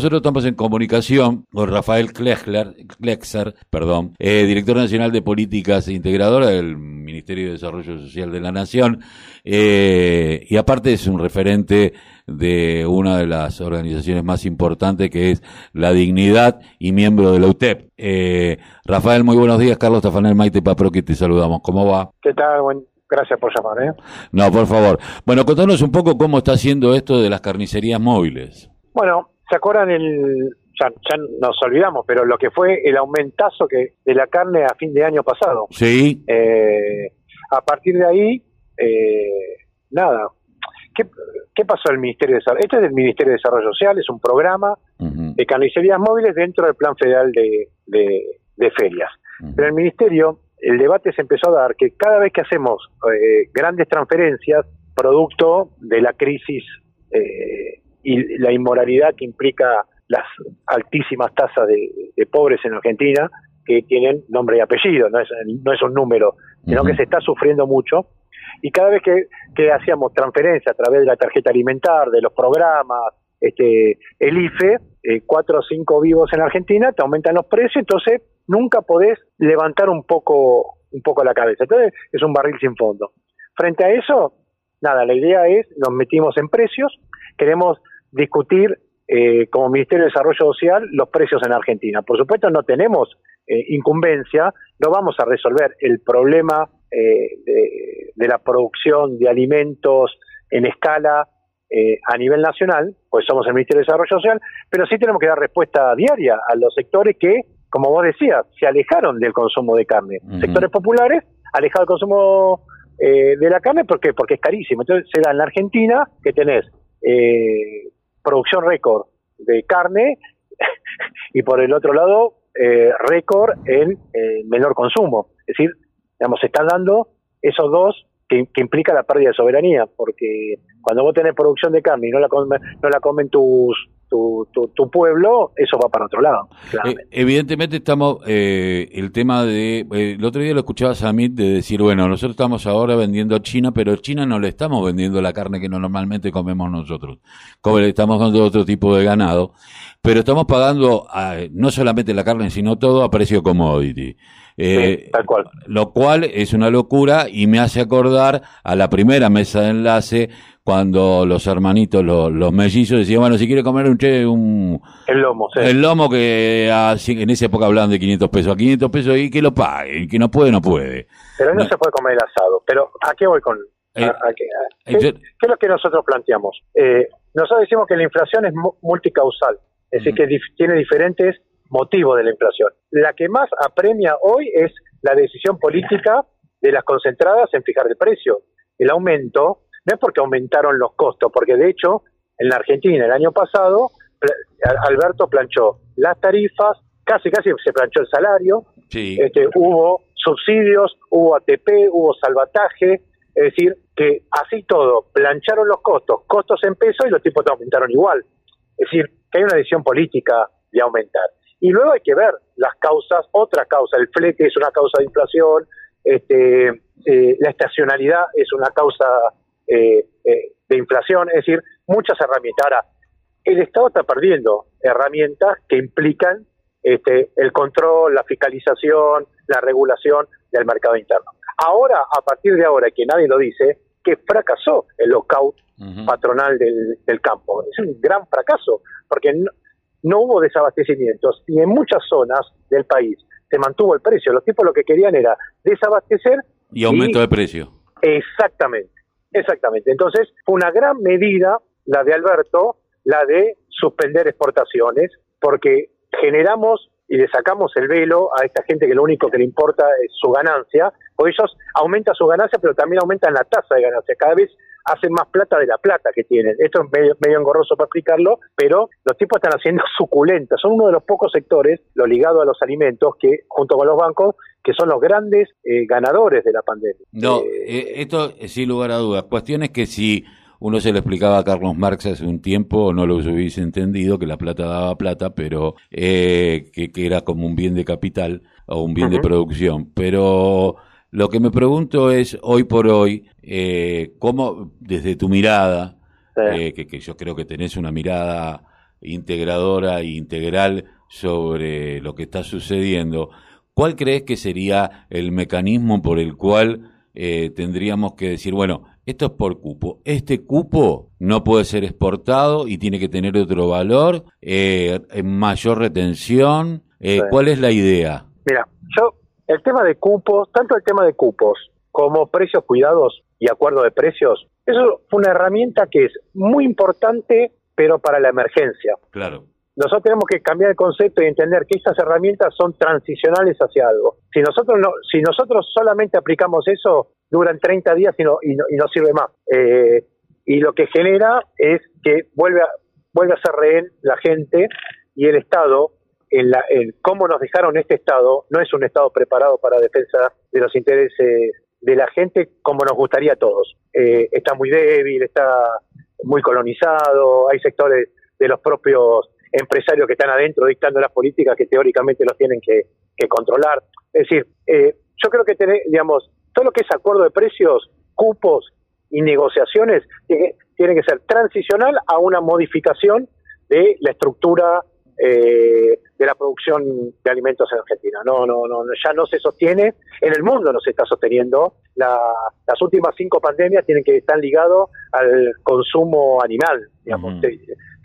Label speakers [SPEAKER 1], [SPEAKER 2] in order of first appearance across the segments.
[SPEAKER 1] Nosotros estamos en comunicación con Rafael Klexer, perdón, eh, director nacional de políticas integradora del Ministerio de Desarrollo Social de la Nación, eh, y aparte es un referente de una de las organizaciones más importantes que es La Dignidad y miembro de la UTEP. Eh, Rafael, muy buenos días. Carlos Tafanel Maite Papro, que te saludamos. ¿Cómo va?
[SPEAKER 2] ¿Qué tal? Buen, Gracias por llamar. ¿eh?
[SPEAKER 1] No, por favor. Bueno, contanos un poco cómo está haciendo esto de las carnicerías móviles.
[SPEAKER 2] Bueno, ¿se acuerdan el... Ya, nos olvidamos, pero lo que fue el aumentazo que de la carne a fin de año pasado.
[SPEAKER 1] Sí.
[SPEAKER 2] Eh, a partir de ahí, eh, nada. ¿Qué, ¿Qué pasó el Ministerio de Desarrollo? Este es del Ministerio de Desarrollo Social, es un programa de carnicerías móviles dentro del Plan Federal de, de, Ferias. Pero el Ministerio el debate se empezó a dar que cada vez que hacemos eh, grandes transferencias, producto de la crisis eh, y la inmoralidad que implica las altísimas tasas de, pobres en Argentina, que tienen nombre y apellido, no es, no es un número, sino que se está sufriendo mucho. Y cada vez que, que hacíamos transferencias a través de la tarjeta alimentar, de los programas, este, el IFE, eh, cuatro o cinco vivos en Argentina, te aumentan los precios, entonces nunca podés levantar un poco, un poco la cabeza. Entonces es un barril sin fondo. Frente a eso, nada, la idea es, nos metimos en precios, queremos discutir eh, como Ministerio de Desarrollo Social los precios en Argentina. Por supuesto no tenemos eh, incumbencia, no vamos a resolver el problema de, de, la producción de alimentos en escala eh, a nivel nacional, pues somos el Ministerio de Desarrollo Social, pero sí tenemos que dar respuesta diaria a los sectores que, como vos decías, se alejaron del consumo de carne. Sectores populares, alejados del consumo eh, de la carne, ¿por qué? Porque es carísimo. Entonces se da en la Argentina que tenés eh, producción récord de carne y por el otro lado récord en menor consumo. Es decir, digamos, se están dando esos dos que, implica la pérdida de soberanía, porque cuando vos tenés producción de carne y no la, no la comen tus, tu, tu, pueblo, eso va para otro lado.
[SPEAKER 1] Eh, evidentemente estamos, eh, el tema de, eh, el otro día lo escuchaba Samit de decir, bueno, nosotros estamos ahora vendiendo a China, pero China no le estamos vendiendo la carne que normalmente comemos nosotros, como le estamos dando otro tipo de ganado, pero estamos pagando no solamente la carne, sino todo a precio commodity.
[SPEAKER 2] Eh, tal cual.
[SPEAKER 1] Lo cual es una locura y me hace acordar a la primera mesa de enlace cuando los hermanitos, los, los mellizos decían, bueno, si quiere comer un che, un...
[SPEAKER 2] El lomo, sí.
[SPEAKER 1] El lomo que en esa época hablaban de 500 pesos, a 500 pesos y que lo pague, que no puede, no puede.
[SPEAKER 2] Pero no, se puede comer el asado. Pero ¿a qué voy con...? Eh, qué, qué, es lo que nosotros planteamos? Eh, nosotros decimos que la inflación es multicausal, es decir, que tiene diferentes motivo de la inflación. La que más apremia hoy es la decisión política de las concentradas en fijar el precio. El aumento no es porque aumentaron los costos, porque de hecho en la Argentina el año pasado Alberto planchó las tarifas, casi casi se planchó el salario, este, hubo subsidios, hubo ATP, hubo salvataje, es decir, que así todo, plancharon los costos, costos en peso y los tipos te aumentaron igual. Es decir, que hay una decisión política de aumentar. Y luego hay que ver las causas, otra causa, el flete es una causa de inflación, este, eh, la estacionalidad es una causa eh, eh, de inflación, es decir, muchas herramientas. Ahora, el Estado está perdiendo herramientas que implican este, el control, la fiscalización, la regulación del mercado interno. Ahora, a partir de ahora, que nadie lo dice, que fracasó el lockout patronal del, del, campo. Es un gran fracaso, porque no, no hubo desabastecimientos y en muchas zonas del país se mantuvo el precio. Los tipos lo que querían era desabastecer
[SPEAKER 1] y aumento de precio.
[SPEAKER 2] Exactamente, exactamente. Entonces fue una gran medida la de Alberto, la de suspender exportaciones, porque generamos y le sacamos el velo a esta gente que lo único que le importa es su ganancia, o ellos aumentan su ganancia, pero también aumentan la tasa de ganancia. Cada vez hacen más plata de la plata que tienen. Esto es medio, medio engorroso para explicarlo, pero los tipos están haciendo suculentas. Son uno de los pocos sectores, lo ligado a los alimentos, que junto con los bancos, que son los grandes eh, ganadores de la pandemia.
[SPEAKER 1] No, eh, eh, esto sin lugar a dudas. Cuestión es que si uno se lo explicaba a Carlos Marx hace un tiempo, no lo hubiese entendido, que la plata daba plata, pero que, que, era como un bien de capital o un bien de producción. Pero lo que me pregunto es, hoy por hoy, eh, ¿cómo desde tu mirada, eh, que, yo creo que tenés una mirada integradora e integral sobre lo que está sucediendo, ¿cuál crees que sería el mecanismo por el cual eh, tendríamos que decir, bueno, esto es por cupo, este cupo no puede ser exportado y tiene que tener otro valor, eh, mayor retención? Eh, ¿Cuál es la idea?
[SPEAKER 2] Mira, yo, el tema de cupos, tanto el tema de cupos como precios cuidados y acuerdo de precios, eso fue una herramienta que es muy importante, pero para la emergencia.
[SPEAKER 1] Claro
[SPEAKER 2] nosotros tenemos que cambiar el concepto y entender que esas herramientas son transicionales hacia algo. Si nosotros no, si nosotros solamente aplicamos eso, duran 30 días y no, y no, sirve más. Eh, y lo que genera es que vuelve a, vuelve a ser rehén la gente y el Estado, en, la, en cómo nos dejaron este Estado, no es un Estado preparado para defensa de los intereses de la gente como nos gustaría a todos. Eh, está muy débil, está muy colonizado, hay sectores de los propios empresarios que están adentro dictando las políticas que teóricamente los tienen que, controlar. Es decir, eh, yo creo que, tener, digamos, todo lo que es acuerdo de precios, cupos y negociaciones tiene, tiene que ser transicional a una modificación de la estructura eh, de la producción de alimentos en Argentina. No, no, no, ya no se sostiene, en el mundo no se está sosteniendo. las últimas cinco pandemias tienen que estar ligados al consumo animal, digamos.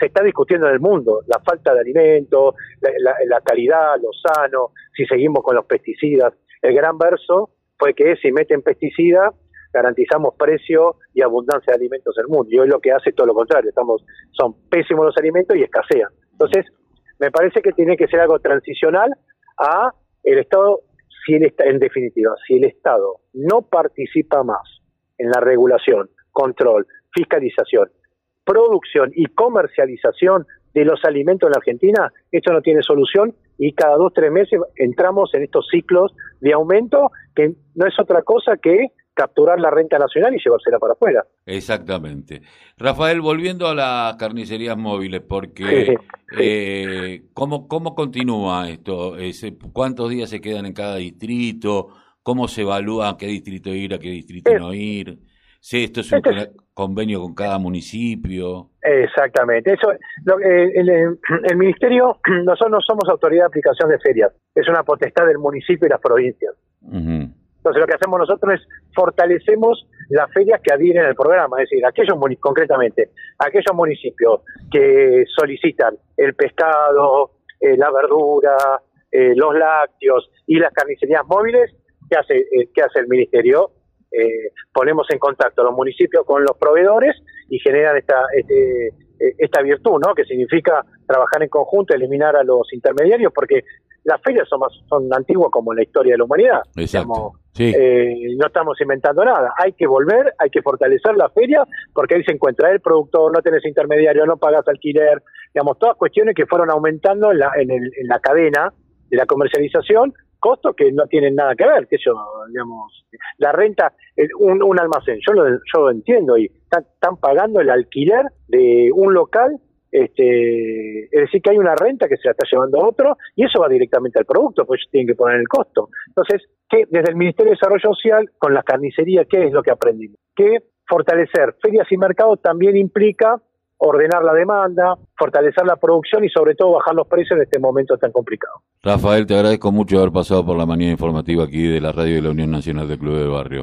[SPEAKER 2] Se, está discutiendo en el mundo la falta de alimentos, la, calidad, lo sano, si seguimos con los pesticidas. El gran verso fue que si meten pesticidas garantizamos precio y abundancia de alimentos en el mundo. Y hoy lo que hace es todo lo contrario, estamos son pésimos los alimentos y escasean. Entonces, me parece que tiene que ser algo transicional a el Estado, si el, en definitiva, si el Estado no participa más en la regulación, control, fiscalización, producción y comercialización de los alimentos en la Argentina, esto no tiene solución y cada dos, tres meses entramos en estos ciclos de aumento que no es otra cosa que capturar la renta nacional y llevársela para afuera.
[SPEAKER 1] Exactamente. Rafael, volviendo a las carnicerías móviles, porque eh, ¿cómo, ¿cómo continúa esto? ¿Cuántos días se quedan en cada distrito? ¿Cómo se evalúa a qué distrito ir, a qué distrito no ir? Sí, esto es un este convenio con cada municipio.
[SPEAKER 2] Exactamente. Eso, eh, el, ministerio, nosotros no somos autoridad de aplicación de ferias, es una potestad del municipio y las provincias. Entonces lo que hacemos nosotros es fortalecemos las ferias que adhieren al programa, es decir, aquellos concretamente, aquellos municipios que solicitan el pescado, eh, la verdura, eh, los lácteos y las carnicerías móviles, ¿qué hace, eh, ¿qué hace el ministerio? Ponemos en contacto a los municipios con los proveedores y generan esta, este, esta virtud, ¿no? Que significa trabajar en conjunto, eliminar a los intermediarios, porque las ferias son, más, son antiguas como la historia de la humanidad. Eh, no estamos inventando nada. Hay que volver, hay que fortalecer la feria, porque ahí se encuentra el productor, no tenés intermediario, no pagas alquiler, digamos, todas cuestiones que fueron aumentando en la, en, el, en la cadena de la comercialización, costos que no tienen nada que ver, que eso, digamos, la renta, un, un almacén, yo lo, yo lo entiendo, y están pagando el alquiler de un local este, es decir, que hay una renta que se la está llevando a otro y eso va directamente al producto, pues tienen que poner el costo. Entonces, que desde el Ministerio de Desarrollo Social, con la carnicería, ¿qué es lo que aprendimos? Que fortalecer ferias y mercados también implica ordenar la demanda, fortalecer la producción y sobre todo bajar los precios en este momento tan complicado.
[SPEAKER 1] Rafael, te agradezco mucho haber pasado por la mañana informativa aquí de la radio de la Unión Nacional de Club de Barrio.